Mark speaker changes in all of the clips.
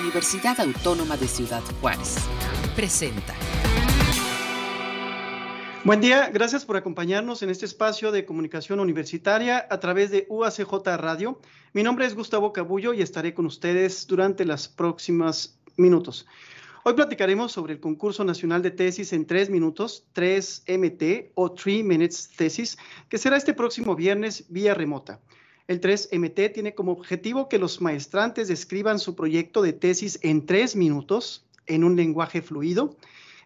Speaker 1: Universidad Autónoma de Ciudad Juárez. Presenta.
Speaker 2: Buen día, gracias por acompañarnos en este espacio de comunicación universitaria a través de UACJ Radio. Mi nombre es Gustavo Cabullo y estaré con ustedes durante los próximos minutos. Hoy platicaremos sobre el concurso nacional de tesis en tres minutos, 3MT o 3 Minutes Thesis, que será este próximo viernes vía remota. El 3MT tiene como objetivo que los maestrantes describan su proyecto de tesis en tres minutos en un lenguaje fluido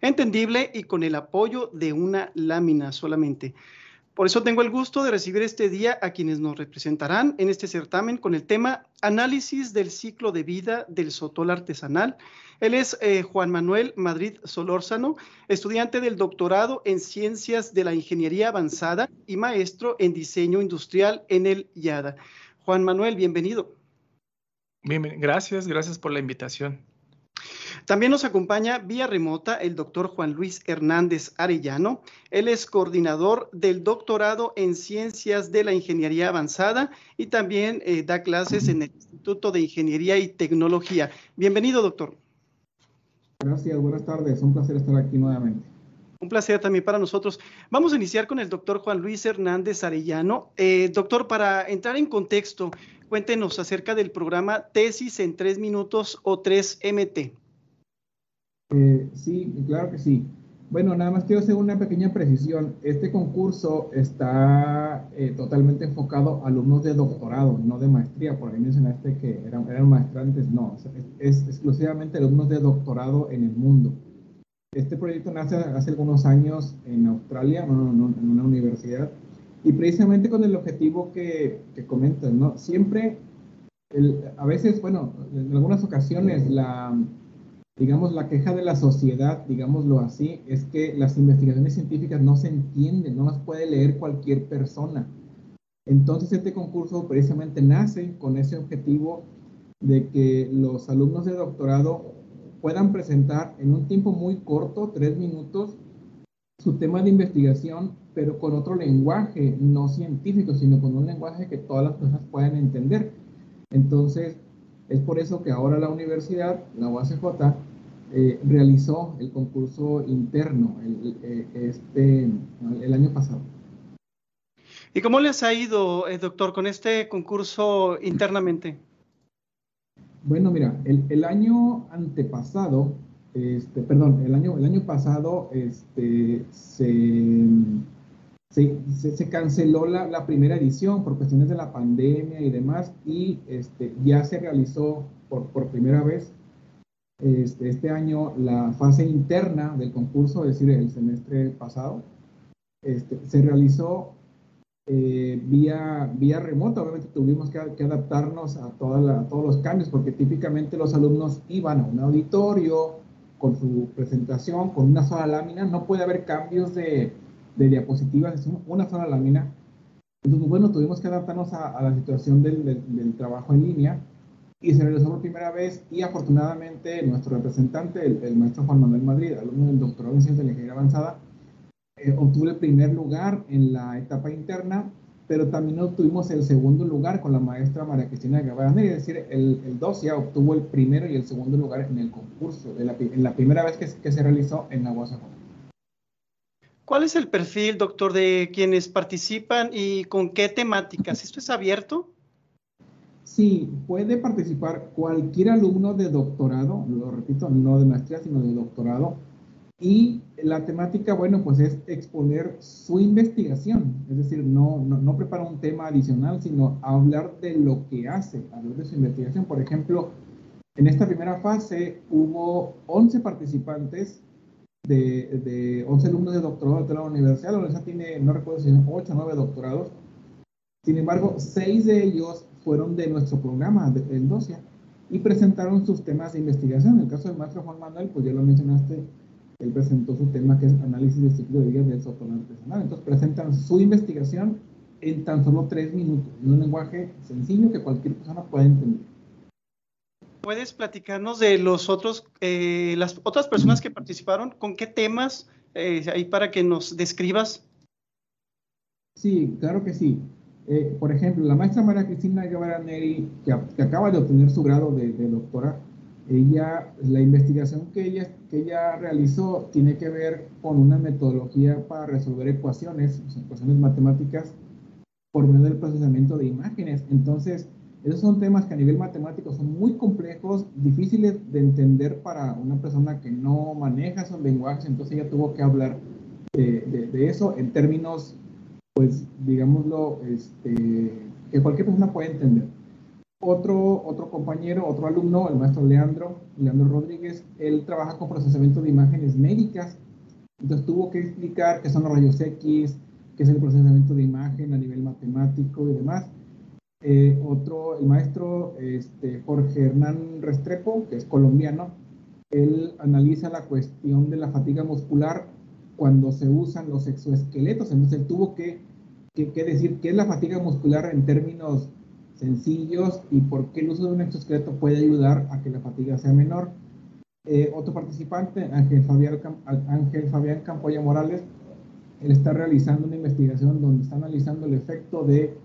Speaker 2: entendible y con el apoyo de una lámina solamente. Por eso tengo el gusto de recibir este día a quienes nos representarán en este certamen con el tema Análisis del ciclo de vida del sotol artesanal. Él es eh, Juan Manuel Madrid Solórzano, estudiante del doctorado en Ciencias de la Ingeniería Avanzada y maestro en Diseño Industrial en el IADA. Juan Manuel, bienvenido.
Speaker 3: Bien, gracias, gracias por la invitación.
Speaker 2: También nos acompaña vía remota el doctor Juan Luis Hernández Arellano. Él es coordinador del doctorado en Ciencias de la Ingeniería Avanzada y también eh, da clases en el Instituto de Ingeniería y Tecnología. Bienvenido, doctor.
Speaker 4: Gracias, buenas tardes. Un placer estar aquí nuevamente.
Speaker 2: Un placer también para nosotros. Vamos a iniciar con el doctor Juan Luis Hernández Arellano. Eh, doctor, para entrar en contexto, cuéntenos acerca del programa Tesis en tres minutos o 3MT.
Speaker 4: Eh, sí, claro que sí. Bueno, nada más quiero hacer una pequeña precisión. Este concurso está eh, totalmente enfocado a alumnos de doctorado, no de maestría. Por ahí mencionaste que eran, eran maestrantes. No, es, exclusivamente alumnos de doctorado en el mundo. Este proyecto nace hace algunos años en Australia, en una universidad, y precisamente con el objetivo que, que comentas, ¿no? Siempre, a veces, bueno, en algunas ocasiones la digamos, la queja de la sociedad, digámoslo así, es que las investigaciones científicas no se entienden, no las puede leer cualquier persona. Entonces este concurso precisamente nace con ese objetivo de que los alumnos de doctorado puedan presentar en un tiempo muy corto, tres minutos, su tema de investigación, pero con otro lenguaje, no científico, sino con un lenguaje que todas las personas puedan entender. Entonces, es por eso que ahora la universidad, la UACJ, eh, realizó el concurso interno el, eh, este, el año pasado.
Speaker 2: ¿Y cómo les ha ido, eh, doctor, con este concurso internamente?
Speaker 4: Bueno, mira, el, el año antepasado, este, perdón, el año, el año pasado este, se, se, se, canceló la, la, primera edición por cuestiones de la pandemia y demás, y este, ya se realizó por, por primera vez este, este, año la fase interna del concurso, es decir, el semestre pasado, este, se realizó eh, vía, vía remota. Obviamente tuvimos que, adaptarnos a, toda todos los cambios, porque típicamente los alumnos iban a un auditorio con su presentación, con una sola lámina. No puede haber cambios de, de diapositivas, es una sola lámina. Entonces, bueno, tuvimos que adaptarnos a, la situación del, del trabajo en línea y se realizó por primera vez y afortunadamente nuestro representante, el, maestro Juan Manuel Madrid, alumno del doctorado en Ciencias de la Ingeniería Avanzada, eh, obtuvo el primer lugar en la etapa interna, pero también obtuvimos el segundo lugar con la maestra María Cristina Guevara es decir, el, el ya obtuvo el primero y el segundo lugar en el concurso, en la, en la primera vez que, que, se realizó en la UASA.
Speaker 2: ¿Cuál es el perfil, doctor, de quienes participan y con qué temáticas? ¿Esto es abierto?
Speaker 4: Sí, puede participar cualquier alumno de doctorado, lo repito, no de maestría, sino de doctorado. Y la temática, bueno, pues es exponer su investigación, es decir, no, no, no prepara un tema adicional, sino hablar de lo que hace, hablar de su investigación. Por ejemplo, en esta primera fase hubo 11 participantes de, de 11 alumnos de doctorado de la universidad. La universidad tiene, no recuerdo si son 8 o 9 doctorados. Sin embargo, 6 de ellos fueron de nuestro programa, el DOCIA, y presentaron sus temas de investigación. En el caso del maestro Juan Manuel, pues ya lo mencionaste, él presentó su tema que es análisis de ciclo de vida del sotón artesanal. Entonces presentan su investigación en tan solo tres minutos, en un lenguaje sencillo que cualquier persona pueda entender.
Speaker 2: ¿Puedes platicarnos de los otros, eh, las otras personas que participaron? ¿Con qué temas? Eh, ahí para que nos describas.
Speaker 4: Sí, claro que sí. Eh, por ejemplo, la maestra María Cristina Guevara Neri, que, acaba de obtener su grado de, doctora, ella, la investigación que ella, que ella realizó tiene que ver con una metodología para resolver ecuaciones, ecuaciones matemáticas, por medio del procesamiento de imágenes. Entonces, esos son temas que a nivel matemático son muy complejos, difíciles de entender para una persona que no maneja esos lenguajes, entonces ella tuvo que hablar de, de, eso en términos, pues, digámoslo, este, que cualquier persona puede entender. Otro, otro compañero, otro alumno, el maestro Leandro, Leandro Rodríguez, él trabaja con procesamiento de imágenes médicas, entonces tuvo que explicar qué son los rayos X, qué es el procesamiento de imagen a nivel matemático y demás. Eh, otro, el maestro este, Jorge Hernán Restrepo, que es colombiano, él analiza la cuestión de la fatiga muscular cuando se usan los exoesqueletos. Entonces él tuvo que, que, decir qué es la fatiga muscular en términos sencillos y por qué el uso de un exoesqueleto puede ayudar a que la fatiga sea menor. Eh, otro participante, Ángel Fabián, Ángel Fabián Campoya Morales, él está realizando una investigación donde está analizando el efecto de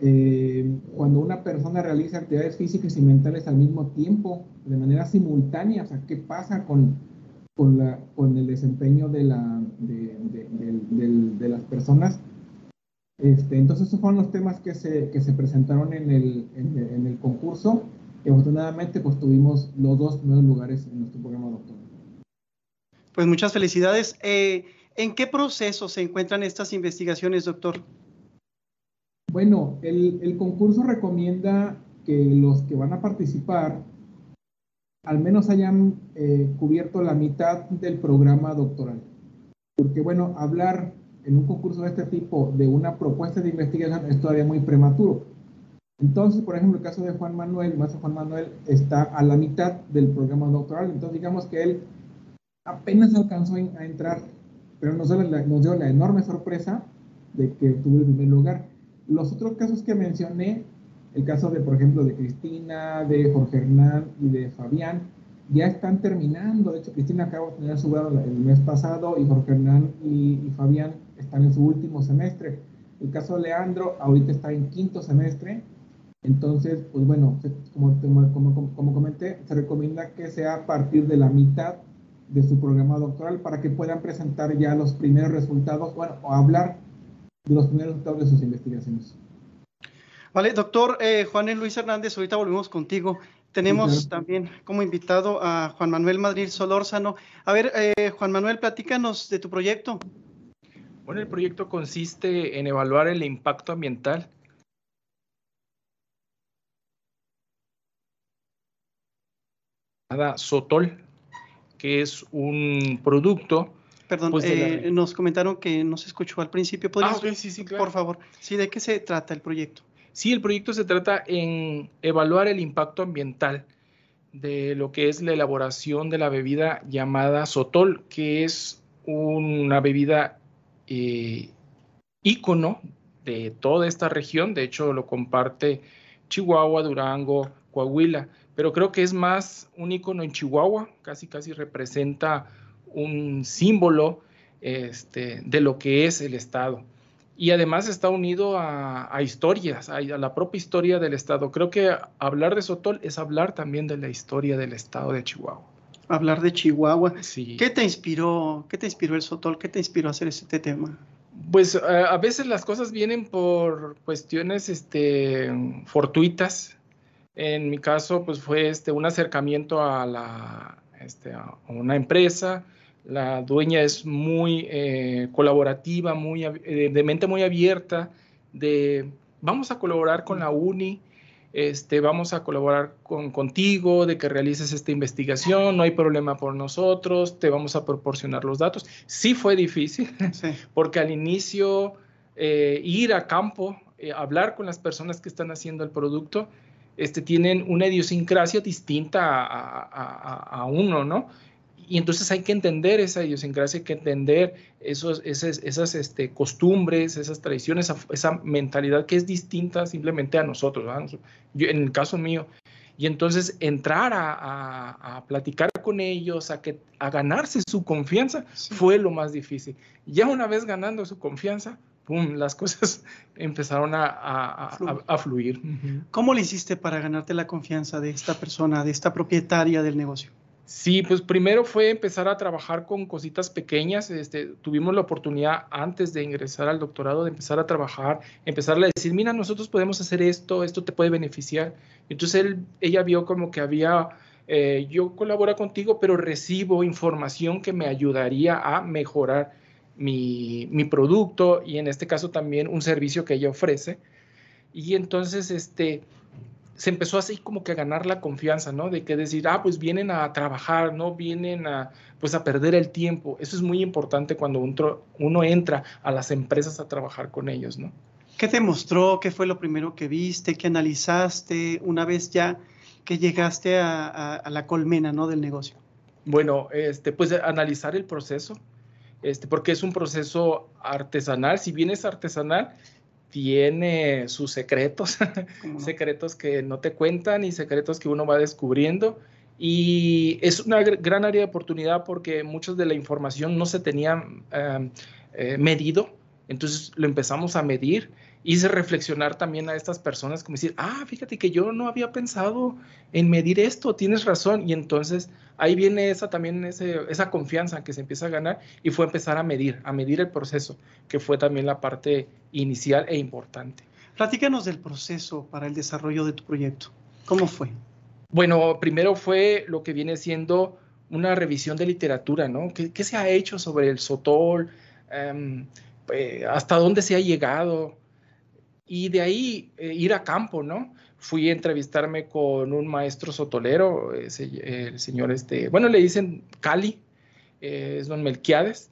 Speaker 4: eh, cuando una persona realiza actividades físicas y mentales al mismo tiempo, de manera simultánea, o sea, ¿qué pasa con, con, la, con el desempeño de, la, de, de, las personas? Este, entonces, esos fueron los temas que se, que se presentaron en el, en, el concurso y afortunadamente pues tuvimos los dos primeros lugares en nuestro programa doctor.
Speaker 2: Pues muchas felicidades. Eh, ¿En qué proceso se encuentran estas investigaciones, doctor?
Speaker 4: Bueno, el, concurso recomienda que los que van a participar al menos hayan eh, cubierto la mitad del programa doctoral. Porque bueno, hablar en un concurso de este tipo de una propuesta de investigación es todavía muy prematuro. Entonces, por ejemplo, el caso de Juan Manuel, el maestro Juan Manuel está a la mitad del programa doctoral, entonces digamos que él apenas alcanzó a entrar, pero nos dio, la, nos dio la enorme sorpresa de que tuvo el primer lugar. Los otros casos que mencioné, el caso de, por ejemplo, de Cristina, de Jorge Hernán y de Fabián, ya están terminando. De hecho, Cristina acaba de tener su grado el mes pasado y Jorge Hernán y, Fabián están en su último semestre. El caso de Leandro ahorita está en quinto semestre. Entonces, pues bueno, como, como, como, comenté, se recomienda que sea a partir de la mitad de su programa doctoral para que puedan presentar ya los primeros resultados, bueno, o hablar de los primeros resultados de sus investigaciones.
Speaker 2: Vale, doctor eh, Juan Luis Hernández, ahorita volvemos contigo. Tenemos también como invitado a Juan Manuel Madrid Solórzano. A ver, eh, Juan Manuel, platícanos de tu proyecto.
Speaker 3: Bueno, el proyecto consiste en evaluar el impacto ambiental Sotol, que es un producto
Speaker 2: Perdón, pues eh, nos comentaron que no se escuchó al principio.
Speaker 3: ¿Podrías, ah, sí, sí, claro.
Speaker 2: Por favor, sí, ¿de qué se trata el proyecto?
Speaker 3: Sí, el proyecto se trata en evaluar el impacto ambiental de lo que es la elaboración de la bebida llamada Sotol, que es una bebida eh, ícono de toda esta región. De hecho, lo comparte Chihuahua, Durango, Coahuila, pero creo que es más un ícono en Chihuahua, casi casi representa un símbolo este, de lo que es el Estado. Y además está unido a, historias, a, la propia historia del Estado. Creo que hablar de Sotol es hablar también de la historia del Estado de Chihuahua.
Speaker 2: Hablar de Chihuahua. Sí. ¿Qué te inspiró? ¿Qué te inspiró el Sotol? ¿Qué te inspiró a hacer este tema?
Speaker 3: Pues eh, a veces las cosas vienen por cuestiones este, fortuitas. En mi caso, pues fue este, un acercamiento a, la, este, a una empresa, la dueña es muy eh, colaborativa, muy, eh, de mente muy abierta, de vamos a colaborar con la UNI, este, vamos a colaborar con, contigo, de que realices esta investigación, no hay problema por nosotros, te vamos a proporcionar los datos. Sí fue difícil, porque al inicio eh, ir a campo, hablar con las personas que están haciendo el producto, este, tienen una idiosincrasia distinta a, a uno, ¿no? Y entonces hay que entender esa idiosincrasia, hay que entender esos, esas, esas este, costumbres, esas tradiciones, esa, mentalidad que es distinta simplemente a nosotros, Yo, en el caso mío. Y entonces entrar a, platicar con ellos, a, que, a ganarse su confianza, fue lo más difícil. Ya una vez ganando su confianza, ¡pum!, las cosas empezaron a, fluir.
Speaker 2: ¿Cómo le hiciste para ganarte la confianza de esta persona, de esta propietaria del negocio?
Speaker 3: Sí, pues primero fue empezar a trabajar con cositas pequeñas. Este, tuvimos la oportunidad antes de ingresar al doctorado de empezar a trabajar, empezarle a decir, mira, nosotros podemos hacer esto, esto te puede beneficiar. Entonces ella vio como que había, eh, yo colaboro contigo, pero recibo información que me ayudaría a mejorar mi, mi, producto y en este caso también un servicio que ella ofrece. Y entonces, este, se empezó así como que a ganar la confianza, ¿no? De que decir, ah, pues vienen a trabajar, no vienen a, pues a perder el tiempo. Eso es muy importante cuando uno entra a las empresas a trabajar con ellos, ¿no?
Speaker 2: ¿Qué te mostró? ¿Qué fue lo primero que viste? ¿Qué analizaste una vez ya que llegaste a, la colmena, ¿no? Del negocio.
Speaker 3: Bueno, este, pues analizar el proceso, este, porque es un proceso artesanal. Si bien es artesanal, tiene sus secretos, secretos que no te cuentan y secretos que uno va descubriendo. Y es una gran área de oportunidad porque mucha de la información no se tenía em, eh, medido, entonces lo empezamos a medir hice reflexionar también a estas personas como decir, ah, fíjate que yo no había pensado en medir esto, tienes razón. Y entonces ahí viene esa también esa confianza que se empieza a ganar y fue empezar a medir, a medir el proceso, que fue también la parte inicial e importante.
Speaker 2: Platícanos del proceso para el desarrollo de tu proyecto. ¿Cómo fue?
Speaker 3: Bueno, primero fue lo que viene siendo una revisión de literatura, ¿no? ¿Qué, se ha hecho sobre el sotol? Em, eh, ¿Hasta dónde se ha llegado? Y de ahí eh, ir a campo, ¿no? Fui a entrevistarme con un maestro sotolero, el señor este, bueno, le dicen Cali, eh, es don Melquiades,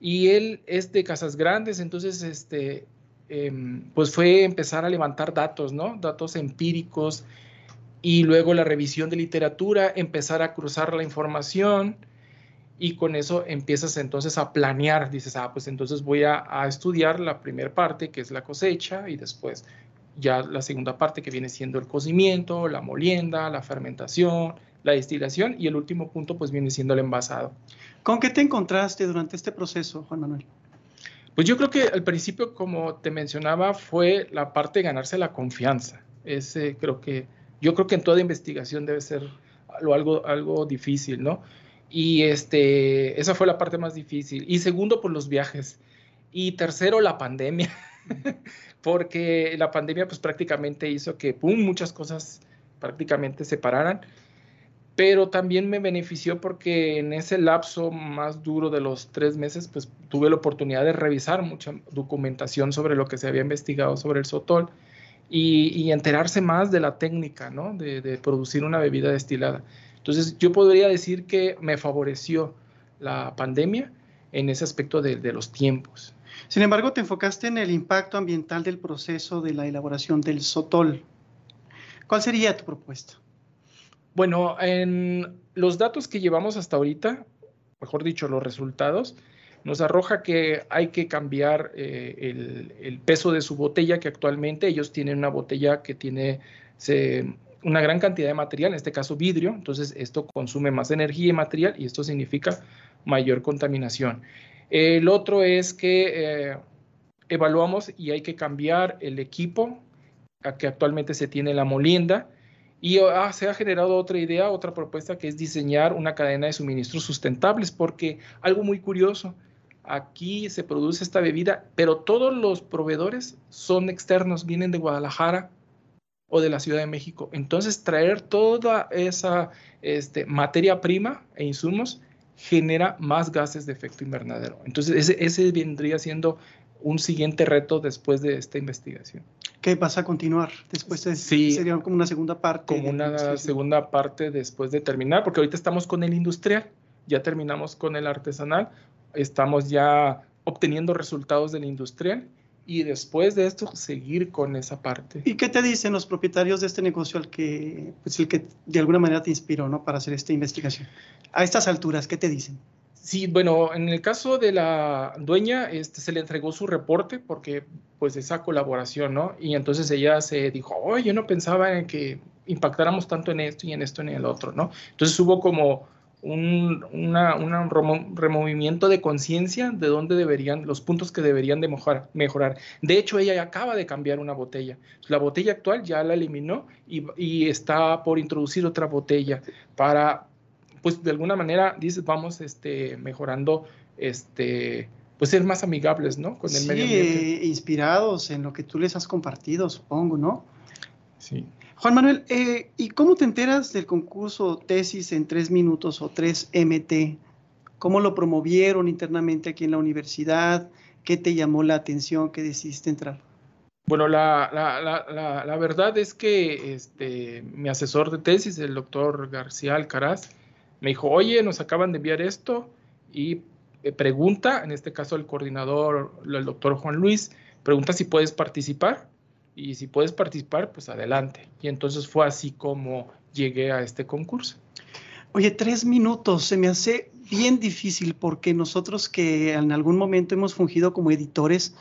Speaker 3: y él es de Casas Grandes, entonces, este, em, pues fue empezar a levantar datos, ¿no? Datos empíricos, y luego la revisión de literatura, empezar a cruzar la información, y con eso empiezas entonces a planear, dices, ah, pues entonces voy a, estudiar la primera parte, que es la cosecha, y después ya la segunda parte que viene siendo el cocimiento, la molienda, la fermentación, la destilación, y el último punto pues viene siendo el envasado.
Speaker 2: ¿Con qué te encontraste durante este proceso, Juan Manuel?
Speaker 3: Pues yo creo que al principio, como te mencionaba, fue la parte de ganarse la confianza. Ese creo que, yo creo que en toda investigación debe ser algo, algo difícil, ¿no? Y este, esa fue la parte más difícil. Y segundo, por los viajes. Y tercero, la pandemia. Porque la pandemia pues prácticamente hizo que, ¡pum!, muchas cosas prácticamente se pararan. Pero también me benefició porque en ese lapso más duro de los tres meses, pues tuve la oportunidad de revisar mucha documentación sobre lo que se había investigado sobre el sotol y, enterarse más de la técnica, ¿no? de producir una bebida destilada. Entonces, yo podría decir que me favoreció la pandemia en ese aspecto de, los tiempos.
Speaker 2: Sin embargo, te enfocaste en el impacto ambiental del proceso de la elaboración del sotol. ¿Cuál sería tu propuesta?
Speaker 3: Bueno, en los datos que llevamos hasta ahorita, mejor dicho, los resultados, nos arroja que hay que cambiar eh, el, el, peso de su botella, que actualmente ellos tienen una botella que tiene, se, una gran cantidad de material, en este caso vidrio, entonces esto consume más energía y material y esto significa mayor contaminación. El otro es que eh, evaluamos y hay que cambiar el equipo a que actualmente se tiene la molienda y ah, se ha generado otra idea, otra propuesta que es diseñar una cadena de suministros sustentables porque algo muy curioso, aquí se produce esta bebida, pero todos los proveedores son externos, vienen de Guadalajara, o de la Ciudad de México. Entonces, traer toda esa este, materia prima e insumos genera más gases de efecto invernadero. Entonces, ese, vendría siendo un siguiente reto después de esta investigación.
Speaker 2: ¿Qué pasa a continuar después de sí, sería como una segunda parte?
Speaker 3: Como una segunda parte después de terminar, porque ahorita estamos con el industrial, ya terminamos con el artesanal, estamos ya obteniendo resultados del industrial y después de esto seguir con esa parte.
Speaker 2: ¿Y qué te dicen los propietarios de este negocio al que, pues el que de alguna manera te inspiró ¿no? para hacer esta investigación? A estas alturas, ¿qué te dicen?
Speaker 3: Sí, bueno, en el caso de la dueña, este, se le entregó su reporte porque pues esa colaboración, ¿no? Y entonces ella se dijo, oye, yo no pensaba en que impactáramos tanto en esto y en esto y en el otro, ¿no? Entonces hubo como un removimiento de conciencia de dónde deberían, los puntos que deberían de mejorar. De hecho, ella acaba de cambiar una botella. La botella actual ya la eliminó y, está por introducir otra botella para, pues de alguna manera, dice, vamos este, mejorando, este, pues ser más amigables, ¿no?
Speaker 2: Con el medio ambiente. inspirados en lo que tú les has compartido, supongo, ¿no?
Speaker 3: Sí.
Speaker 2: Juan Manuel, eh, ¿y cómo te enteras del concurso tesis en tres minutos o tres MT? ¿Cómo lo promovieron internamente aquí en la universidad? ¿Qué te llamó la atención? ¿Qué decidiste entrar?
Speaker 3: Bueno, la, la, la, verdad es que este, mi asesor de tesis, el doctor García Alcaraz, me dijo, oye, nos acaban de enviar esto y eh, pregunta, en este caso el coordinador, el doctor Juan Luis, pregunta si puedes participar y si puedes participar, pues adelante. Y entonces fue así como llegué a este concurso.
Speaker 2: Oye, tres minutos, se me hace bien difícil porque nosotros que en algún momento hemos fungido como editores,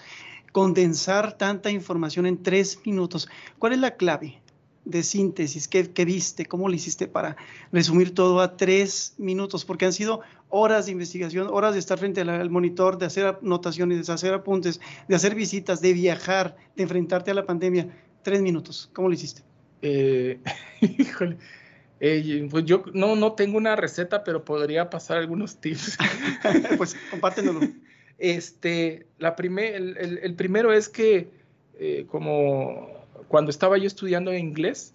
Speaker 2: condensar tanta información en tres minutos, ¿cuál es la clave? De síntesis ¿qué viste? ¿Cómo lo hiciste para resumir todo a tres minutos? Porque han sido horas de investigación, horas de estar frente al, monitor, de hacer anotaciones, de hacer apuntes, de hacer visitas, de viajar, de enfrentarte a la pandemia. Tres minutos. ¿Cómo lo hiciste?
Speaker 3: Eh, híjole. Eh, pues yo no, no tengo una receta, pero podría pasar algunos tips.
Speaker 2: pues compártenoslo.
Speaker 3: Este, la primer, el, primero es que eh, como cuando estaba yo estudiando inglés,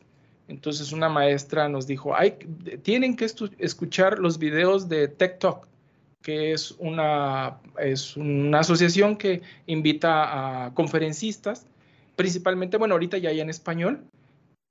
Speaker 3: entonces una maestra nos dijo, Hay, tienen que escuchar los videos de Tech Talk, que es una, es una asociación que invita a conferencistas, principalmente, bueno, ahorita ya hay en español,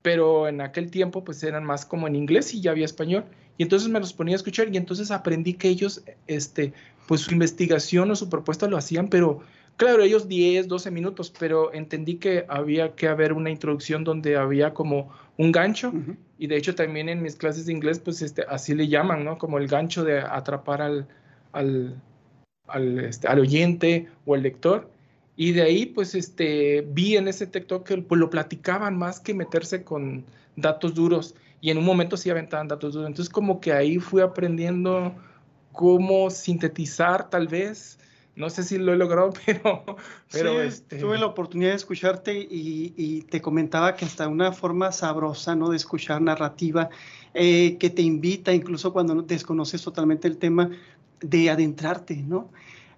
Speaker 3: pero en aquel tiempo pues eran más como en inglés y ya había español. Y entonces me los ponía a escuchar y entonces aprendí que ellos, este, pues su investigación o su propuesta lo hacían, pero Claro, ellos 10, 12 minutos, pero entendí que había que haber una introducción donde había como un gancho y de hecho también en mis clases de inglés pues este, así le llaman, ¿no? Como el gancho de atrapar al, al, al, este, al oyente o al lector. Y de ahí pues este, vi en ese TikTok que pues, lo platicaban más que meterse con datos duros y en un momento sí aventaban datos duros. Entonces como que ahí fui aprendiendo cómo sintetizar tal vez no sé si lo he logrado, pero... pero
Speaker 2: este... Tuve la oportunidad de escucharte y, te comentaba que hasta una forma sabrosa, ¿no? De escuchar narrativa, eh, que te invita, incluso cuando desconoces totalmente el tema, de adentrarte, ¿no?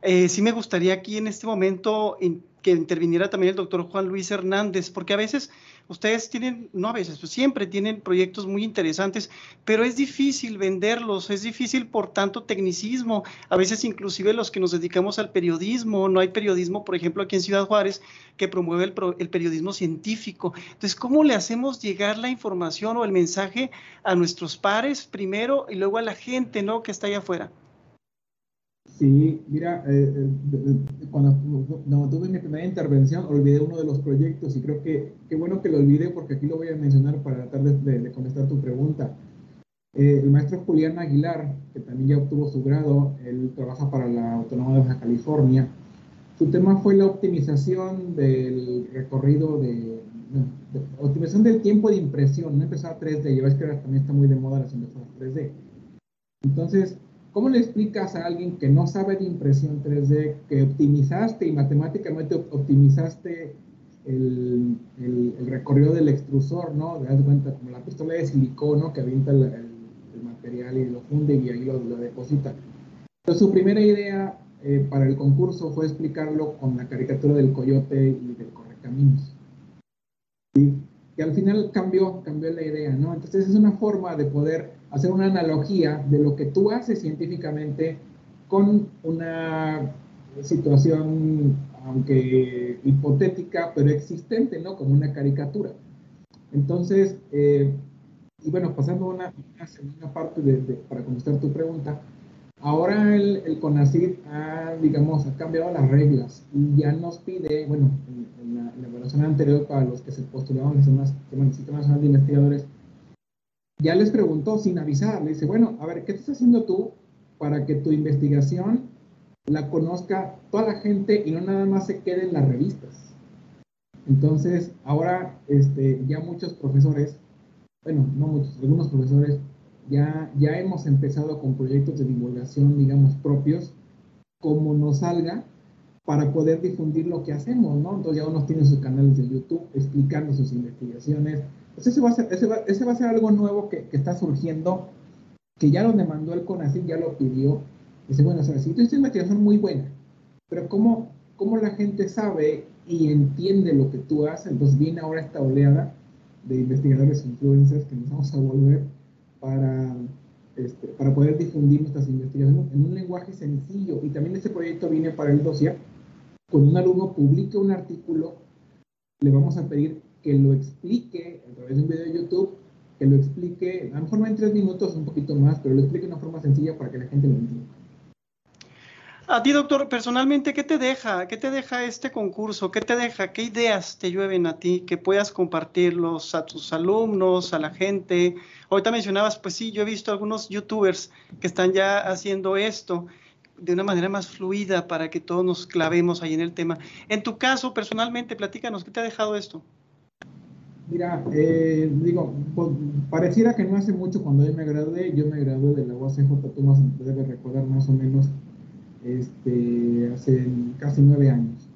Speaker 2: Eh, sí me gustaría aquí en este momento que interviniera también el doctor Juan Luis Hernández, porque a veces ustedes tienen, no a veces, pues siempre tienen proyectos muy interesantes, pero es difícil venderlos, es difícil por tanto tecnicismo, a veces inclusive los que nos dedicamos al periodismo, no hay periodismo, por ejemplo, aquí en Ciudad Juárez, que promueve el, el periodismo científico. Entonces, ¿cómo le hacemos llegar la información o el mensaje a nuestros pares primero y luego a la gente, ¿no? Que está allá afuera.
Speaker 4: Sí, mira, eh, eh, cuando, tuve mi primera intervención olvidé uno de los proyectos y creo que qué bueno que lo olvidé porque aquí lo voy a mencionar para tratar de, contestar tu pregunta. Eh, el maestro Julián Aguilar, que también ya obtuvo su grado, él trabaja para la Autónoma de Baja California. Su tema fue la optimización del recorrido de, optimización del tiempo de impresión, no empezar 3D, ya ves que ahora también está muy de moda las impresoras 3D. Entonces, ¿Cómo le explicas a alguien que no sabe de impresión 3D que optimizaste y matemáticamente optimizaste el, recorrido del extrusor, ¿no? Te das cuenta, como la pistola de silicona que avienta el, material y lo funde y ahí lo, deposita. Entonces, su primera idea eh, para el concurso fue explicarlo con la caricatura del coyote y del correcaminos. ¿Sí? Que al final cambió, cambió la idea, ¿no? Entonces, es una forma de poder hacer una analogía de lo que tú haces científicamente con una situación, aunque hipotética, pero existente, ¿no? Como una caricatura. Entonces, eh, y bueno, pasando a una, segunda parte de, para contestar tu pregunta, ahora el, el CONACYT ha, digamos, ha cambiado las reglas y ya nos pide, bueno, en, la, evaluación anterior para los que se postulaban en el Sistema Nacional de Investigadores, ya les preguntó sin avisar, le dice, bueno, a ver, ¿qué estás haciendo tú para que tu investigación la conozca toda la gente y no nada más se quede en las revistas? Entonces, ahora este, ya muchos profesores, bueno, no muchos, algunos profesores ya, ya hemos empezado con proyectos de divulgación, digamos, propios, como nos salga, para poder difundir lo que hacemos, ¿no? Entonces ya uno tiene sus canales de YouTube explicando sus investigaciones. Entonces ese va a ser, algo nuevo que, está surgiendo, que ya lo demandó el CONACYT, ya lo pidió. Dice, bueno, o sea, si tú esta investigación muy buena, pero ¿cómo, ¿cómo la gente sabe y entiende lo que tú haces? Entonces viene ahora esta oleada de investigadores influencers que nos vamos a volver para este, para poder difundir nuestras investigaciones en un lenguaje sencillo. Y también este proyecto viene para el dossier cuando un alumno publique un artículo, le vamos a pedir que lo explique a través de un video de YouTube, que lo explique, a lo mejor no en tres minutos, un poquito más, pero lo explique de una forma sencilla para que la gente lo entienda.
Speaker 2: A ti, doctor, personalmente, ¿qué te deja? ¿Qué te deja este concurso? ¿Qué te deja? ¿Qué ideas te llueven a ti que puedas compartirlos a tus alumnos, a la gente? Ahorita mencionabas, pues sí, yo he visto algunos youtubers que están ya haciendo esto de una manera más fluida para que todos nos clavemos ahí en el tema. En tu caso, personalmente, platícanos, ¿qué te ha dejado esto?
Speaker 4: Mira, eh, digo, pues, pareciera que no hace mucho cuando yo me gradué, yo me gradué de la UACJ, tú más debes recordar más o menos, este, hace casi nueve años.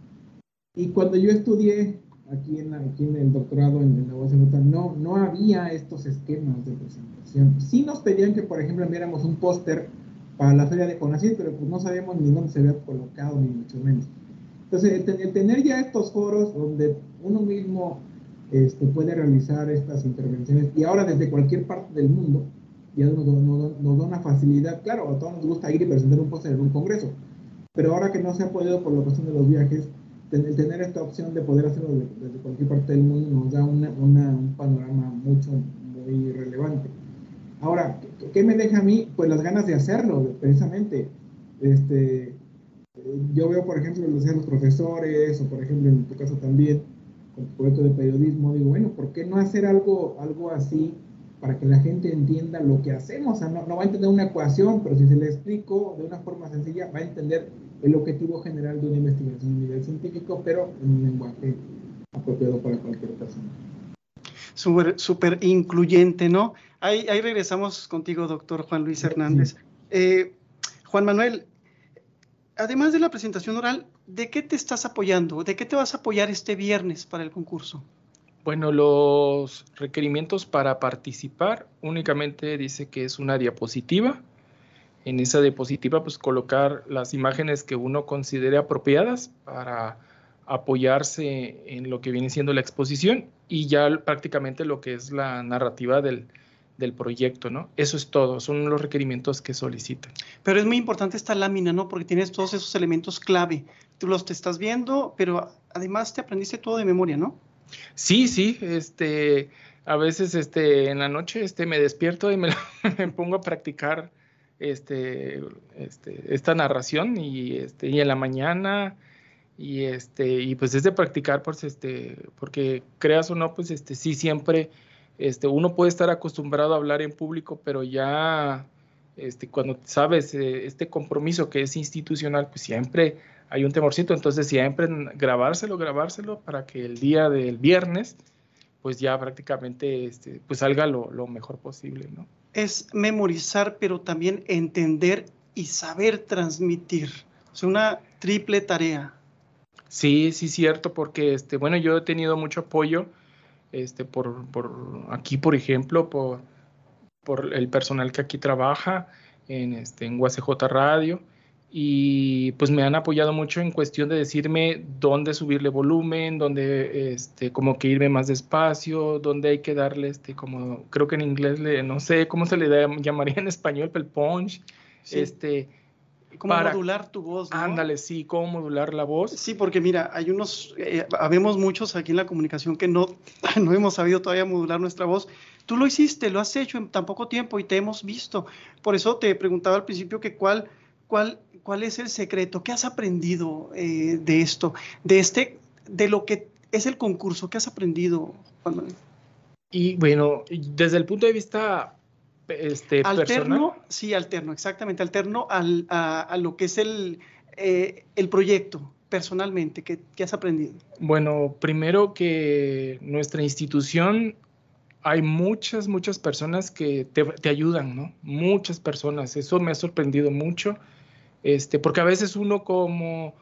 Speaker 4: Y cuando yo estudié aquí en, aquí en el doctorado en, la UACJ, no, no había estos esquemas de presentación. Sí nos pedían que, por ejemplo, enviáramos un póster para la feria de Conacid, pero pues no sabíamos ni dónde se había colocado, ni mucho menos. Entonces, el, tener ya estos foros donde uno mismo este, puede realizar estas intervenciones, y ahora desde cualquier parte del mundo, ya nos, nos, da una facilidad, claro, a todos nos gusta ir y presentar un póster en un congreso, pero ahora que no se ha podido por la cuestión de los viajes, el tener esta opción de poder hacerlo desde, cualquier parte del mundo nos da una, una, un panorama mucho, muy relevante. Ahora, ¿qué me deja a mí? Pues las ganas de hacerlo, precisamente. Este, yo veo, por ejemplo, los, los profesores, o por ejemplo, en tu caso también, con tu proyecto de periodismo, digo, bueno, ¿por qué no hacer algo, algo así para que la gente entienda lo que hacemos? O sea, no, va a entender una ecuación, pero si se le explico de una forma sencilla, va a entender el objetivo general de una investigación a nivel científico, pero en un lenguaje apropiado para cualquier persona.
Speaker 2: Súper, súper incluyente, ¿no? Ahí, regresamos contigo, doctor Juan Luis Hernández. Eh, Juan Manuel, además de la presentación oral, ¿de qué te estás apoyando? ¿De qué te vas a apoyar este viernes para el concurso?
Speaker 3: Bueno, los requerimientos para participar únicamente dice que es una diapositiva. En esa diapositiva, pues colocar las imágenes que uno considere apropiadas para apoyarse en lo que viene siendo la exposición y ya prácticamente lo que es la narrativa del, del proyecto, ¿no? Eso es todo, son los requerimientos que solicitan.
Speaker 2: Pero es muy importante esta lámina, ¿no? Porque tienes todos esos elementos clave. Tú los te estás viendo, pero además te aprendiste todo de memoria, ¿no?
Speaker 3: Sí, sí, este, a veces este, en la noche este, me despierto y me, pongo a practicar este, este, esta narración y, este, y en la mañana y este y pues es de practicar pues este porque creas o no pues este sí siempre este, uno puede estar acostumbrado a hablar en público, pero ya este, cuando sabes eh, este compromiso que es institucional, pues siempre hay un temorcito, entonces siempre grabárselo, grabárselo para que el día del viernes, pues ya prácticamente este, pues salga lo, lo mejor posible, ¿no?
Speaker 2: Es memorizar, pero también entender y saber transmitir. Es una triple tarea.
Speaker 3: Sí, sí, cierto, porque este, bueno, yo he tenido mucho apoyo este, por, por aquí, por ejemplo, por, por el personal que aquí trabaja en, este, en UACJ Radio. Y pues me han apoyado mucho en cuestión de decirme dónde subirle volumen, dónde este, como que irme más despacio, dónde hay que darle este como creo que en inglés le no sé cómo se le llamaría en español el punch, este
Speaker 2: cómo modular tu voz.
Speaker 3: ¿no? Ándale, sí, cómo modular la voz.
Speaker 2: Sí, porque mira, hay unos, eh, habemos muchos aquí en la comunicación que no, no hemos sabido todavía modular nuestra voz. Tú lo hiciste, lo has hecho en tan poco tiempo y te hemos visto. Por eso te preguntaba al principio que cuál, cuál, cuál es el secreto, qué has aprendido eh, de esto, de este, de lo que es el concurso, qué has aprendido, Juan Manuel.
Speaker 3: Y bueno, desde el punto de vista este,
Speaker 2: alterno, sí, alterno, exactamente, alterno al, a, lo que es el, eh, el proyecto personalmente, ¿qué, has aprendido?
Speaker 3: Bueno, primero que nuestra institución hay muchas, muchas personas que te, te, ayudan, ¿no? Muchas personas. Eso me ha sorprendido mucho, este, porque a veces uno como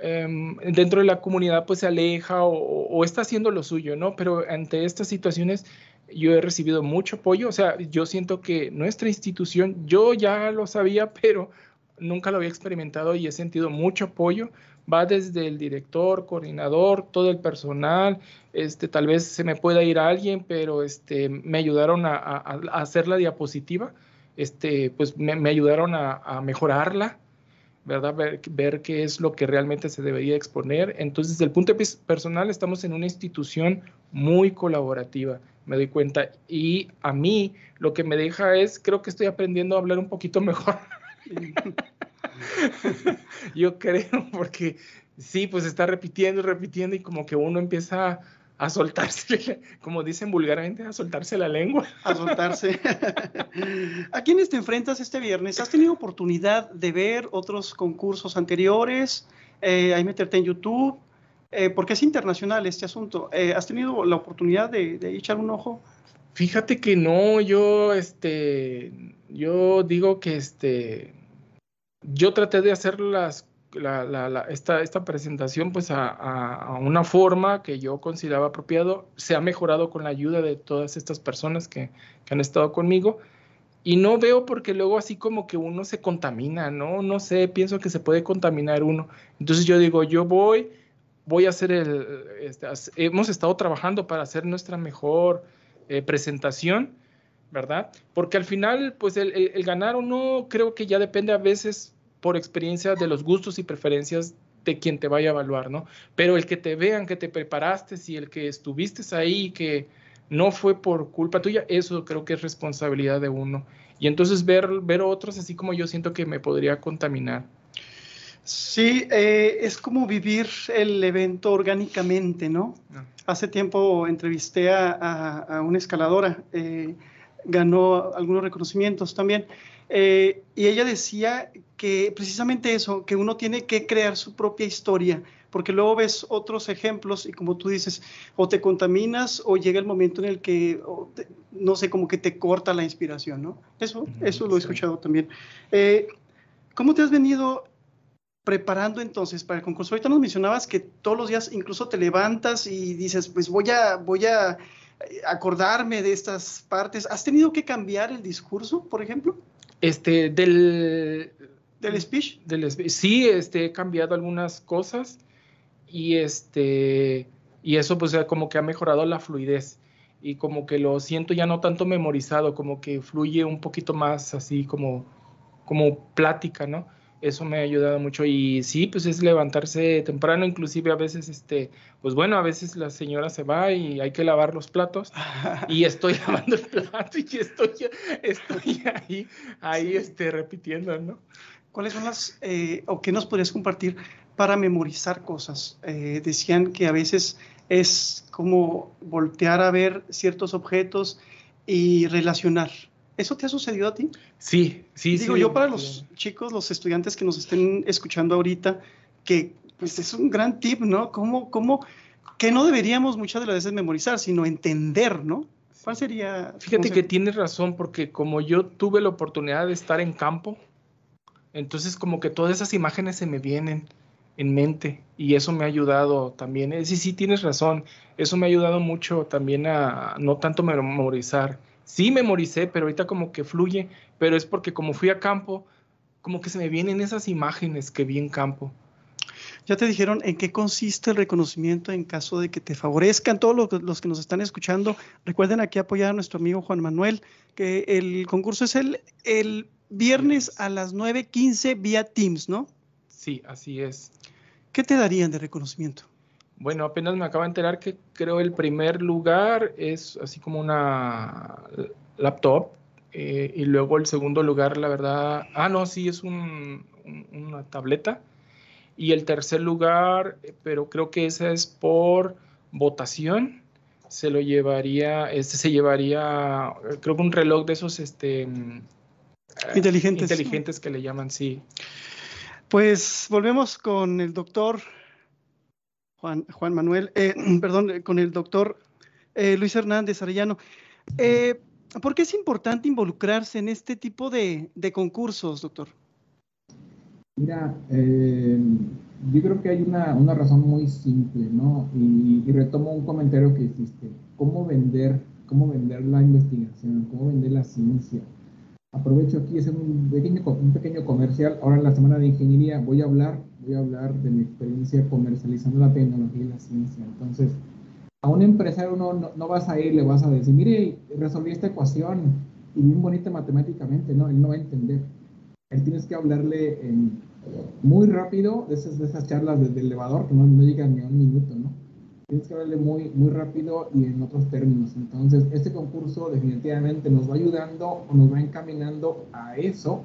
Speaker 3: Em, dentro de la comunidad pues se aleja o, está haciendo lo suyo, ¿no? Pero ante estas situaciones yo he recibido mucho apoyo, o sea, yo siento que nuestra institución, yo ya lo sabía, pero nunca lo había experimentado y he sentido mucho apoyo. Va desde el director, coordinador, todo el personal, este, tal vez se me pueda ir a alguien, pero este, me ayudaron a, hacer la diapositiva, este, pues me, ayudaron a mejorarla, ¿verdad? Ver, qué es lo que realmente se debería exponer. Entonces, desde el punto de vista personal, estamos en una institución muy colaborativa, me doy cuenta. Y a mí lo que me deja es, creo que estoy aprendiendo a hablar un poquito mejor. Yo creo, porque sí, pues está repitiendo y repitiendo y como que uno empieza a soltarse, como dicen vulgarmente, a soltarse la lengua.
Speaker 2: A soltarse. ¿A quiénes te enfrentas este viernes? ¿Has tenido oportunidad de ver otros concursos anteriores? Eh, ¿Hay meterte en YouTube? Eh, porque es internacional este asunto. Eh, ¿Has tenido la oportunidad de, de, echar un ojo?
Speaker 3: Fíjate que no, yo, este, yo digo que, este, yo traté de hacer las la, esta, esta, presentación pues a, una forma que yo consideraba apropiado. Se ha mejorado con la ayuda de todas estas personas que, han estado conmigo. Y no veo porque luego así como que uno se contamina, ¿no? No sé, pienso que se puede contaminar uno. Entonces yo digo, yo voy, voy a hacer el... Este, hemos estado trabajando para hacer nuestra mejor eh, presentación, ¿verdad? Porque al final, pues el, el ganar o no, creo que ya depende a veces por experiencia de los gustos y preferencias de quien te vaya a evaluar, ¿no? Pero el que te vean que te preparaste y el que estuviste ahí, que no fue por culpa tuya, eso creo que es responsabilidad de uno. Y entonces ver, ver otros así como yo siento que me podría contaminar.
Speaker 2: Sí, eh, es como vivir el evento orgánicamente, ¿no? Ah. Hace tiempo entrevisté a, una escaladora, eh, ganó algunos reconocimientos también. Eh, y ella decía que precisamente eso, que uno tiene que crear su propia historia, porque luego ves otros ejemplos y como tú dices, o te contaminas o llega el momento en el que, no sé, como que te corta la inspiración, ¿no? Eso, eso lo he escuchado también. ¿Cómo te has venido preparando entonces para el concurso? Ahorita nos mencionabas que todos los días incluso te levantas y dices, pues voy a, voy a acordarme de estas partes. ¿Has tenido que cambiar el discurso, por ejemplo?
Speaker 3: Este, del...
Speaker 2: ¿Del speech?
Speaker 3: Del, sí, este, he cambiado algunas cosas y este, y eso pues como que ha mejorado la fluidez y como que lo siento ya no tanto memorizado, como que fluye un poquito más así como, como plática, ¿no? Eso me ha ayudado mucho y sí, pues es levantarse temprano, inclusive a veces, este, pues bueno, a veces la señora se va y hay que lavar los platos y estoy lavando el plato y estoy, estoy ahí, ahí, este, repitiendo, ¿no?
Speaker 2: ¿Cuáles son las, eh, o qué nos podrías compartir para memorizar cosas? Eh, decían que a veces es como voltear a ver ciertos objetos y relacionar. ¿Eso te ha sucedido a ti?
Speaker 3: Sí, sí,
Speaker 2: Digo, yo para los chicos, los estudiantes que nos estén escuchando ahorita, que pues es un gran tip, ¿no? ¿Cómo, cómo, que no deberíamos muchas de las veces memorizar, sino entender, ¿no? ¿Cuál sería?
Speaker 3: Fíjate que tienes razón, porque como yo tuve la oportunidad de estar en campo, entonces como que todas esas imágenes se me vienen en mente y eso me ha ayudado también. Sí, sí, tienes razón. Eso me ha ayudado mucho también a no tanto memorizar, sí memoricé, pero ahorita como que fluye, pero es porque como fui a campo, como que se me vienen esas imágenes que vi en campo.
Speaker 2: Ya te dijeron en qué consiste el reconocimiento en caso de que te favorezcan. Todos los, que nos están escuchando, recuerden aquí apoyar a nuestro amigo Juan Manuel, que el concurso es el, el viernes a las 9.15 vía Teams, ¿no?
Speaker 3: Sí, así es.
Speaker 2: ¿Qué te darían de reconocimiento?
Speaker 3: Bueno, apenas me acabo de enterar que creo el primer lugar es así como una laptop eh, y luego el segundo lugar, la verdad, ah, no, sí, es una tableta. Y el tercer lugar, pero creo que esa es por votación, se lo llevaría, este se llevaría, creo que un reloj de esos, este...
Speaker 2: Inteligentes.
Speaker 3: Inteligentes que le llaman, sí.
Speaker 2: Pues volvemos con el doctor Juan, Juan Manuel, eh, perdón, con el doctor eh, Luis Hernández Arellano. Eh, ¿Por qué es importante involucrarse en este tipo de, concursos, doctor?
Speaker 4: Mira, eh, yo creo que hay una, razón muy simple, ¿no? Y, retomo un comentario que hiciste. ¿Cómo vender, cómo vender la investigación? ¿Cómo vender la ciencia? Aprovecho aquí hacer un pequeño, un pequeño comercial. Ahora en la semana de ingeniería voy a hablar, voy a hablar de mi experiencia comercializando la tecnología y la ciencia. Entonces, a un empresario no, no, vas a ir, le vas a decir, mire, resolví esta ecuación y bien bonita matemáticamente, no, él no va a entender. Él tienes que hablarle muy rápido de esas, de esas charlas desde el elevador que no, no llegan ni a un minuto, ¿no? Tienes que hablarle muy, muy rápido y en otros términos. Entonces, este concurso definitivamente nos va ayudando o nos va encaminando a eso,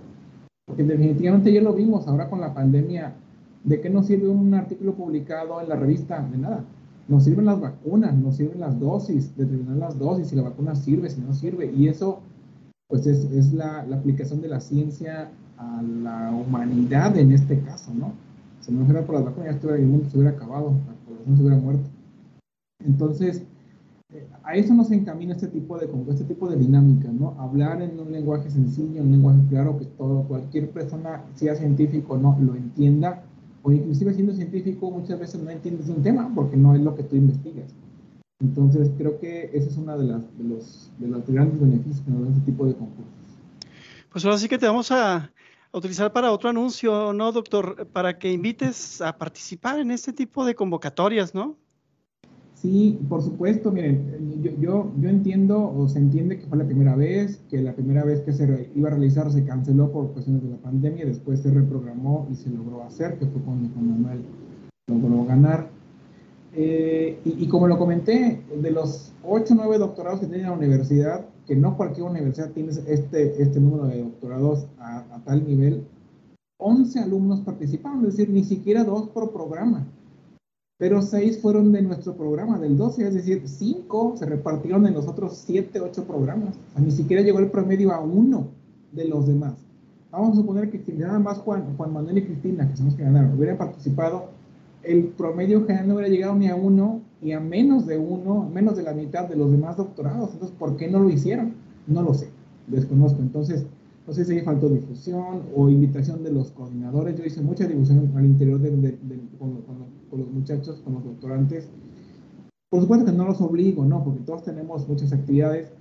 Speaker 4: porque definitivamente ya lo vimos ahora con la pandemia. ¿De qué nos sirve un artículo publicado en la revista? De nada nos sirven las vacunas, nos sirven las dosis, determinar las dosis, si la vacuna sirve, si no sirve. Y eso, pues es, es la, aplicación de la ciencia a la humanidad en este caso, ¿no? Si no fuera por las vacunas, ya el mundo se hubiera acabado, la población se hubiera muerto. Entonces, eh, a eso nos encamina este tipo de, este tipo de dinámica, ¿no? Hablar en un lenguaje sencillo, un lenguaje claro, que todo, cualquier persona, sea científico o no, lo entienda o inclusive siendo científico muchas veces no entiendes un tema porque no es lo que tú investigas. Entonces creo que ese es uno de, los, de los grandes beneficios de este tipo de concursos.
Speaker 2: Pues ahora sí que te vamos a, utilizar para otro anuncio, ¿no, doctor? Para que invites a participar en este tipo de convocatorias, ¿no?
Speaker 4: Sí, por supuesto, miren, yo, yo, yo, entiendo o se entiende que fue la primera vez, que la primera vez que se iba a realizar se canceló por cuestiones de la pandemia, después se reprogramó y se logró hacer, que fue cuando Manuel logró ganar. Eh, y, como lo comenté, de los 8 o 9 doctorados que tiene la universidad, que no cualquier universidad tiene este, este número de doctorados a, a tal nivel, 11 alumnos participaron, es decir, ni siquiera dos por programa pero seis fueron de nuestro programa, del 12, es decir, cinco se repartieron en los otros siete, ocho programas. ni siquiera llegó el promedio a uno de los demás. Vamos a suponer que si nada más Juan, Juan Manuel y Cristina, que son los que ganaron, hubieran participado, el promedio general no hubiera llegado ni a uno y a menos de uno, menos de la mitad de los demás doctorados. Entonces, ¿por qué no lo hicieron? No lo sé, desconozco. Entonces, no sé si hay faltó difusión o invitación de los coordinadores. Yo hice mucha difusión al interior de, con, los muchachos, con los doctorantes. Por supuesto que no los obligo, ¿no? Porque todos tenemos muchas actividades,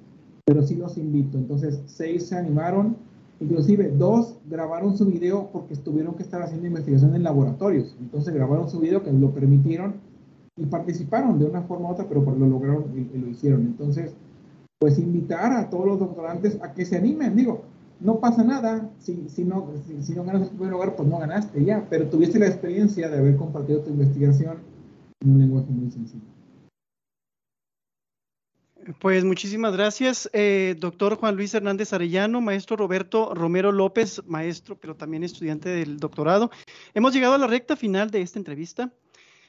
Speaker 4: pero sí los invito. Entonces, seis se animaron, inclusive dos grabaron su video porque tuvieron que estar haciendo investigación en laboratorios. Entonces, grabaron su video que lo permitieron y participaron de una forma u otra, pero lo lograron y, y lo hicieron. Entonces, pues invitar a todos los doctorantes a que se animen. Digo, no pasa nada, si, si no, si, no ganas el primer lugar, pues no ganaste ya, pero tuviste la experiencia de haber compartido tu investigación en un lenguaje muy sencillo.
Speaker 2: Pues muchísimas gracias, eh, doctor Juan Luis Hernández Arellano, maestro Roberto Romero López, maestro, pero también estudiante del doctorado. Hemos llegado a la recta final de esta entrevista.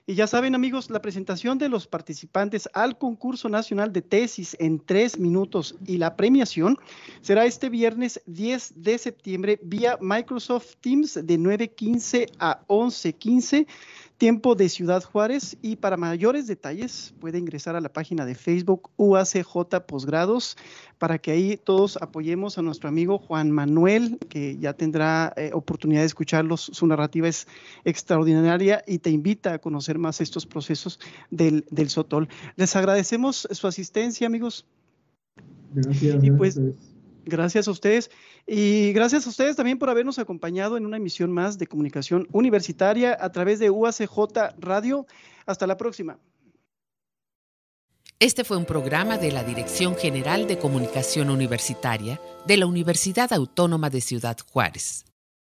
Speaker 2: Y ya saben amigos, la presentación de los participantes al concurso nacional de tesis en tres minutos y la premiación será este viernes 10 de septiembre vía Microsoft Teams de 9.15 a 11.15 tiempo de Ciudad Juárez y para mayores detalles puede ingresar a la página de Facebook UACJ Posgrados para que ahí todos apoyemos a nuestro amigo Juan Manuel, que ya tendrá eh, oportunidad de escucharlos. Su narrativa es extraordinaria y te invita a conocer más estos procesos del, del Sotol. Les agradecemos su asistencia, amigos.
Speaker 4: Gracias.
Speaker 2: Y pues, gracias a ustedes. Y gracias a ustedes también por habernos acompañado en una emisión más de comunicación universitaria a través de UACJ Radio. Hasta la próxima.
Speaker 1: Este fue un programa de la Dirección General de Comunicación Universitaria de la Universidad Autónoma de Ciudad Juárez.